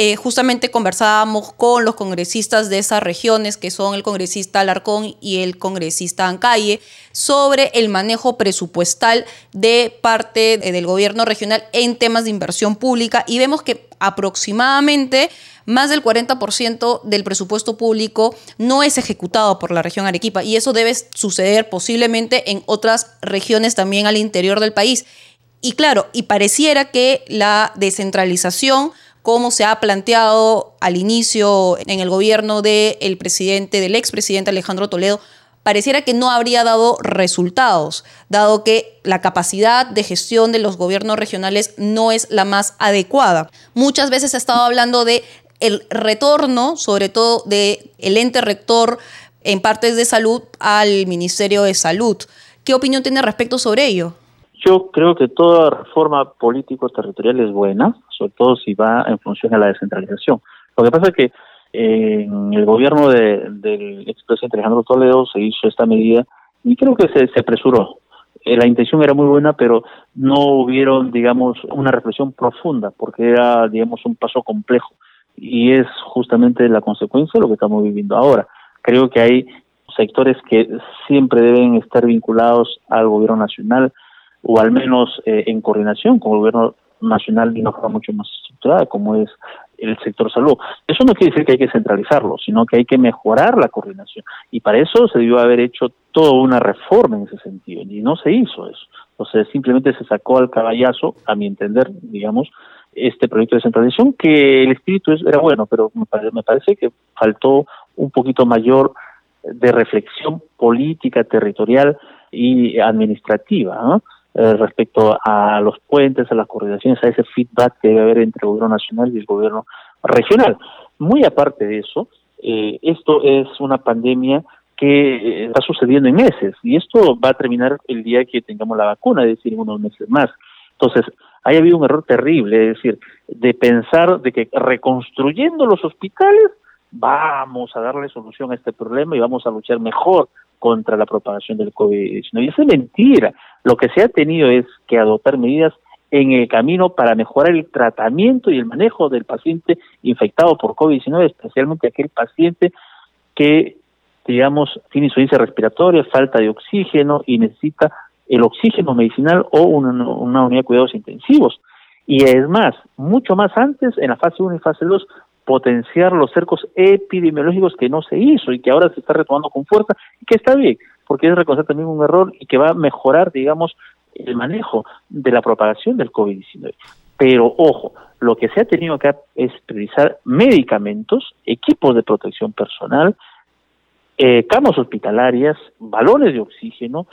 Eh, justamente conversábamos con los congresistas de esas regiones, que son el congresista Alarcón y el congresista Ancalle, sobre el manejo presupuestal de parte del gobierno regional en temas de inversión pública y vemos que aproximadamente más del 40% del presupuesto público no es ejecutado por la región Arequipa y eso debe suceder posiblemente en otras regiones también al interior del país. Y claro, y pareciera que la descentralización como se ha planteado al inicio en el gobierno del presidente, del expresidente Alejandro Toledo, pareciera que no habría dado resultados, dado que la capacidad de gestión de los gobiernos regionales no es la más adecuada. Muchas veces se ha estado hablando de el retorno, sobre todo de el ente rector en partes de salud al Ministerio de Salud. ¿Qué opinión tiene respecto sobre ello? Yo creo que toda reforma político-territorial es buena, sobre todo si va en función a la descentralización. Lo que pasa es que en el gobierno del expresidente Alejandro Toledo se hizo esta medida y creo que se, se apresuró. Eh, la intención era muy buena, pero no hubieron, digamos, una reflexión profunda, porque era, digamos, un paso complejo. Y es justamente la consecuencia de lo que estamos viviendo ahora. Creo que hay sectores que siempre deben estar vinculados al gobierno nacional, o al menos eh, en coordinación con el gobierno nacional de una forma mucho más estructurada, como es el sector salud. Eso no quiere decir que hay que centralizarlo, sino que hay que mejorar la coordinación. Y para eso se debió haber hecho toda una reforma en ese sentido, y no se hizo eso. Entonces simplemente se sacó al caballazo, a mi entender, digamos, este proyecto de centralización, que el espíritu era bueno, pero me parece, me parece que faltó un poquito mayor de reflexión política, territorial y administrativa. ¿no? Eh, respecto a los puentes, a las coordinaciones, a ese feedback que debe haber entre el gobierno nacional y el gobierno regional. Muy aparte de eso, eh, esto es una pandemia que eh, está sucediendo en meses y esto va a terminar el día que tengamos la vacuna, es decir, en unos meses más. Entonces, hay habido un error terrible, es decir, de pensar de que reconstruyendo los hospitales vamos a darle solución a este problema y vamos a luchar mejor contra la propagación del COVID-19. Y eso es mentira. Lo que se ha tenido es que adoptar medidas en el camino para mejorar el tratamiento y el manejo del paciente infectado por COVID-19, especialmente aquel paciente que, digamos, tiene insuficiencia respiratoria, falta de oxígeno y necesita el oxígeno medicinal o una, unidad de cuidados intensivos. Y es más, mucho más antes, en la fase 1 y fase 2, potenciar los cercos epidemiológicos que no se hizo y que ahora se está retomando con fuerza y que está bien, porque es reconocer también un error y que va a mejorar, digamos, el manejo de la propagación del COVID-19. Pero ojo, lo que se ha tenido que es priorizar medicamentos, equipos de protección personal, eh, camas hospitalarias, balones de oxígeno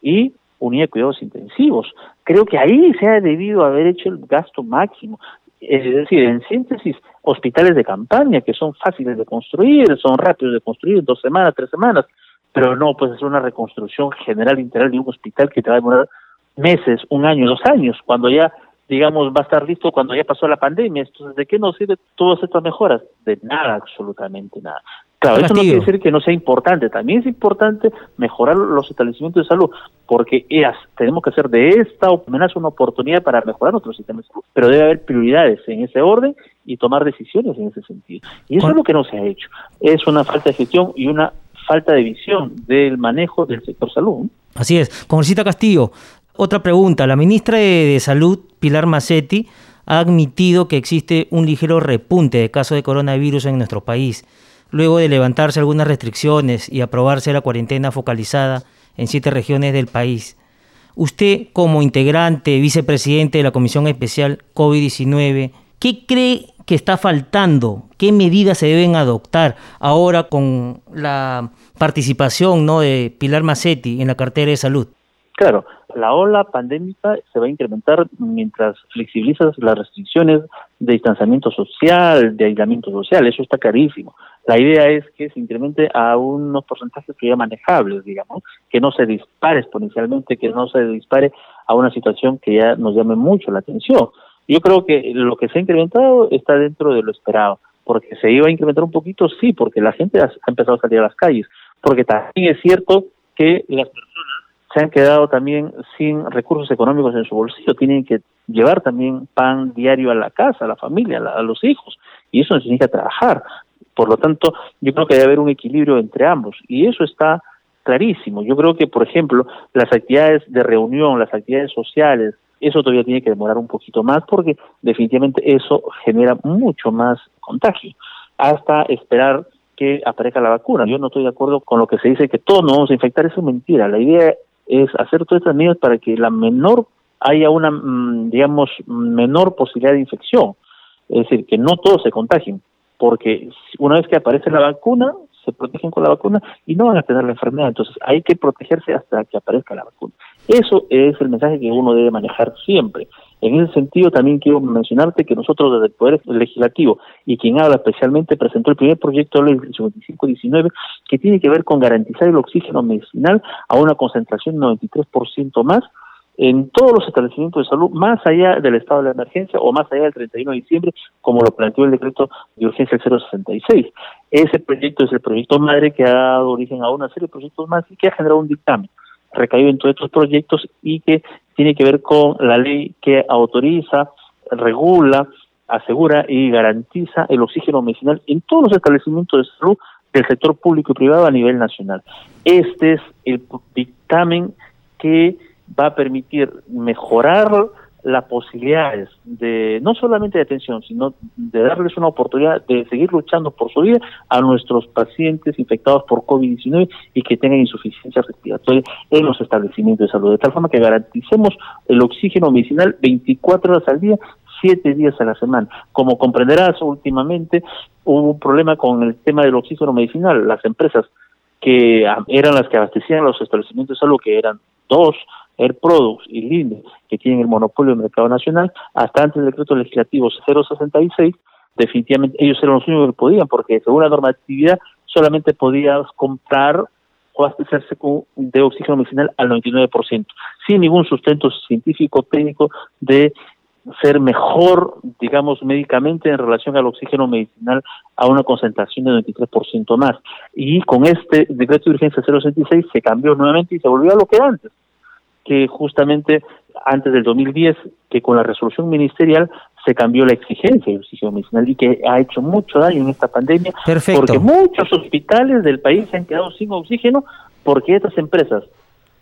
y unidad de cuidados intensivos. Creo que ahí se ha debido haber hecho el gasto máximo. Es decir, en síntesis, hospitales de campaña que son fáciles de construir, son rápidos de construir, dos semanas, tres semanas, pero no puedes hacer una reconstrucción general integral de un hospital que te va a demorar meses, un año, dos años, cuando ya, digamos, va a estar listo cuando ya pasó la pandemia. Entonces, ¿de qué nos sirve todas estas mejoras? De nada, absolutamente nada. Claro, eso no quiere decir que no sea importante. También es importante mejorar los establecimientos de salud, porque ellas, tenemos que hacer de esta amenaza una oportunidad para mejorar nuestro sistema de salud. Pero debe haber prioridades en ese orden y tomar decisiones en ese sentido. Y eso es lo que no se ha hecho. Es una falta de gestión y una falta de visión del manejo del sector salud. Así es. Congresista Castillo, otra pregunta. La ministra de, Salud, Pilar Macetti, ha admitido que existe un ligero repunte de casos de coronavirus en nuestro país luego de levantarse algunas restricciones y aprobarse la cuarentena focalizada en siete regiones del país. Usted, como integrante, vicepresidente de la Comisión Especial COVID-19, ¿qué cree que está faltando? ¿Qué medidas se deben adoptar ahora con la participación ¿no? de Pilar Macetti en la cartera de salud? Claro, la ola pandémica se va a incrementar mientras flexibilizas las restricciones de distanciamiento social, de aislamiento social, eso está carísimo. La idea es que se incremente a unos porcentajes que ya manejables, digamos, que no se dispare exponencialmente, que no se dispare a una situación que ya nos llame mucho la atención. Yo creo que lo que se ha incrementado está dentro de lo esperado. porque se iba a incrementar un poquito, sí, porque la gente ha empezado a salir a las calles, porque también es cierto que las personas se han quedado también sin recursos económicos en su bolsillo, tienen que llevar también pan diario a la casa, a la familia, a, los hijos, y eso necesita trabajar. Por lo tanto, yo creo que debe haber un equilibrio entre ambos, y eso está clarísimo. Yo creo que, por ejemplo, las actividades de reunión, las actividades sociales, eso todavía tiene que demorar un poquito más porque definitivamente eso genera mucho más contagio, hasta esperar que aparezca la vacuna. Yo no estoy de acuerdo con lo que se dice que todos nos vamos a infectar, eso es mentira. La idea es hacer todas estas medidas para que la menor haya una, mm, digamos, menor posibilidad de infección. Es decir, que no todos se contagien, porque una vez que aparece la vacuna, se protegen con la vacuna y no van a tener la enfermedad. Entonces hay que protegerse hasta que aparezca la vacuna. Eso es el mensaje que uno debe manejar siempre. En ese sentido, también quiero mencionarte que nosotros desde el Poder Legislativo y quien habla especialmente presentó el primer proyecto de ley 5519 que tiene que ver con garantizar el oxígeno medicinal a una concentración de 93% más en todos los establecimientos de salud, más allá del estado de la emergencia o más allá del 31 de diciembre, como lo planteó el decreto de urgencia 066. Ese proyecto es el proyecto madre que ha dado origen a una serie de proyectos más y que ha generado un dictamen recaído en todos estos proyectos y que tiene que ver con la ley que autoriza, regula, asegura y garantiza el oxígeno medicinal en todos los establecimientos de salud del sector público y privado a nivel nacional. Este es el dictamen que va a permitir mejorar las posibilidades de no solamente de atención, sino de darles una oportunidad de seguir luchando por su vida a nuestros pacientes infectados por COVID-19 y que tengan insuficiencia respiratoria en los establecimientos de salud, de tal forma que garanticemos el oxígeno medicinal 24 horas al día, 7 días a la semana. Como comprenderás, últimamente hubo un problema con el tema del oxígeno medicinal. Las empresas que eran las que abastecían los establecimientos de salud, que eran dos, Air Products y Linde, que tienen el monopolio del mercado nacional, hasta antes del decreto legislativo 066, definitivamente ellos eran los únicos que podían, porque según la normatividad solamente podías comprar o abastecerse de oxígeno medicinal al 99%, sin ningún sustento científico técnico de ser mejor, digamos, médicamente en relación al oxígeno medicinal a una concentración de 93% más. Y con este decreto de urgencia 066 se cambió nuevamente y se volvió a lo que era antes que justamente antes del 2010, que con la resolución ministerial se cambió la exigencia del oxígeno medicinal y que ha hecho mucho daño en esta pandemia, porque muchos hospitales del país se han quedado sin oxígeno porque estas empresas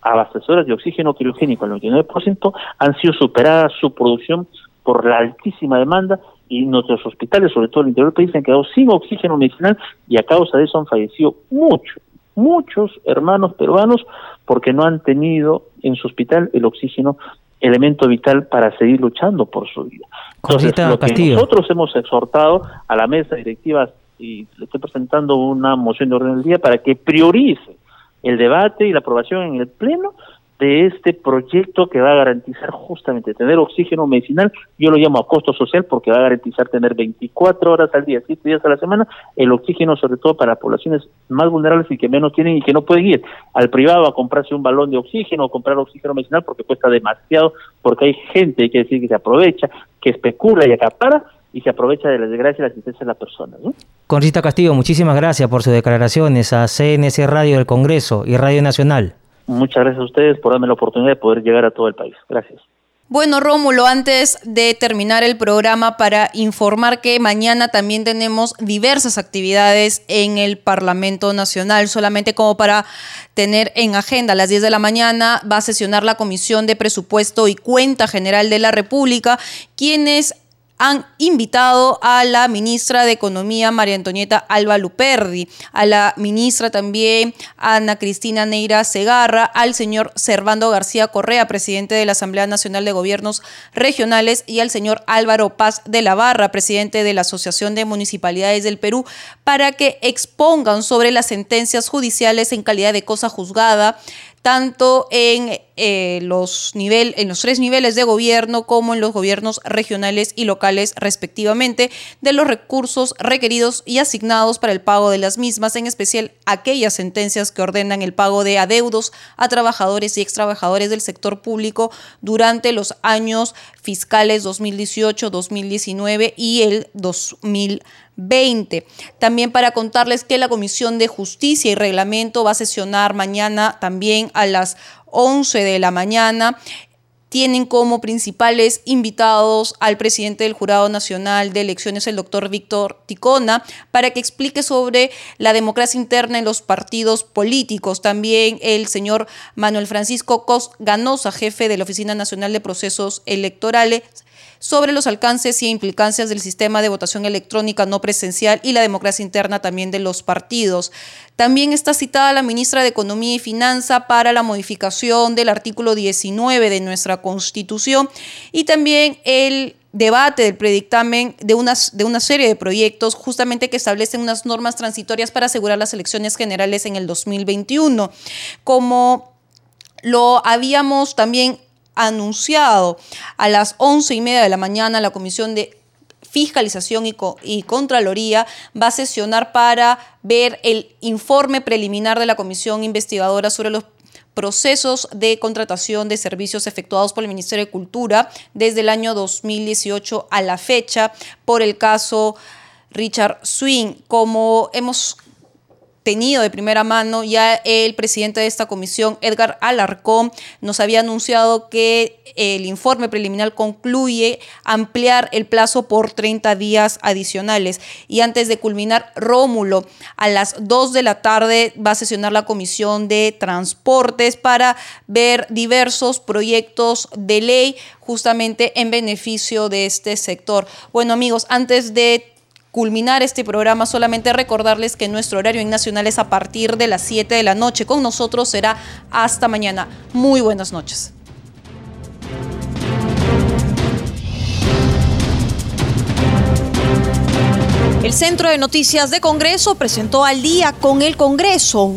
abastecedoras de oxígeno criogénico al 99% han sido superadas su producción por la altísima demanda y nuestros hospitales, sobre todo el interior del país, se han quedado sin oxígeno medicinal y a causa de eso han fallecido muchos, muchos hermanos peruanos porque no han tenido en su hospital el oxígeno elemento vital para seguir luchando por su vida. Entonces, lo que nosotros hemos exhortado a la mesa directiva y le estoy presentando una moción de orden del día para que priorice el debate y la aprobación en el Pleno de este proyecto que va a garantizar justamente tener oxígeno medicinal, yo lo llamo a costo social porque va a garantizar tener 24 horas al día, 7 días a la semana, el oxígeno sobre todo para poblaciones más vulnerables y que menos tienen y que no pueden ir al privado a comprarse un balón de oxígeno o comprar oxígeno medicinal porque cuesta demasiado, porque hay gente, hay que decir, que se aprovecha, que especula y acapara y se aprovecha de la desgracia y la asistencia de la persona. ¿no? Conrita Castillo, muchísimas gracias por sus declaraciones a CNC Radio del Congreso y Radio Nacional. Muchas gracias a ustedes por darme la oportunidad de poder llegar a todo el país. Gracias. Bueno, Rómulo, antes de terminar el programa, para informar que mañana también tenemos diversas actividades en el Parlamento Nacional, solamente como para tener en agenda. A las 10 de la mañana va a sesionar la Comisión de Presupuesto y Cuenta General de la República, quienes han invitado a la ministra de Economía, María Antonieta Alba Luperdi, a la ministra también, Ana Cristina Neira Segarra, al señor Servando García Correa, presidente de la Asamblea Nacional de Gobiernos Regionales, y al señor Álvaro Paz de la Barra, presidente de la Asociación de Municipalidades del Perú, para que expongan sobre las sentencias judiciales en calidad de cosa juzgada tanto en, eh, los nivel, en los tres niveles de gobierno como en los gobiernos regionales y locales respectivamente, de los recursos requeridos y asignados para el pago de las mismas, en especial aquellas sentencias que ordenan el pago de adeudos a trabajadores y extrabajadores del sector público durante los años fiscales 2018, 2019 y el 2020. 20. También para contarles que la Comisión de Justicia y Reglamento va a sesionar mañana también a las 11 de la mañana tienen como principales invitados al presidente del Jurado Nacional de Elecciones, el doctor Víctor Ticona, para que explique sobre la democracia interna en los partidos políticos. También el señor Manuel Francisco Cos Ganosa, jefe de la Oficina Nacional de Procesos Electorales, sobre los alcances y implicancias del sistema de votación electrónica no presencial y la democracia interna también de los partidos. También está citada la ministra de Economía y Finanza para la modificación del artículo 19 de nuestra Constitución y también el debate del predictamen de una, de una serie de proyectos justamente que establecen unas normas transitorias para asegurar las elecciones generales en el 2021. Como lo habíamos también anunciado a las once y media de la mañana la Comisión de Fiscalización y, Contraloría va a sesionar para ver el informe preliminar de la Comisión Investigadora sobre los procesos de contratación de servicios efectuados por el Ministerio de Cultura desde el año 2018 a la fecha por el caso Richard Swing. Como hemos tenido de primera mano, ya el presidente de esta comisión, Edgar Alarcón, nos había anunciado que el informe preliminar concluye ampliar el plazo por 30 días adicionales. Y antes de culminar, Rómulo, a las 2 de la tarde va a sesionar la comisión de transportes para ver diversos proyectos de ley justamente en beneficio de este sector. Bueno amigos, antes de culminar este programa, solamente recordarles que nuestro horario en Nacional es a partir de las 7 de la noche. Con nosotros será hasta mañana. Muy buenas noches. El Centro de Noticias de Congreso presentó al día con el Congreso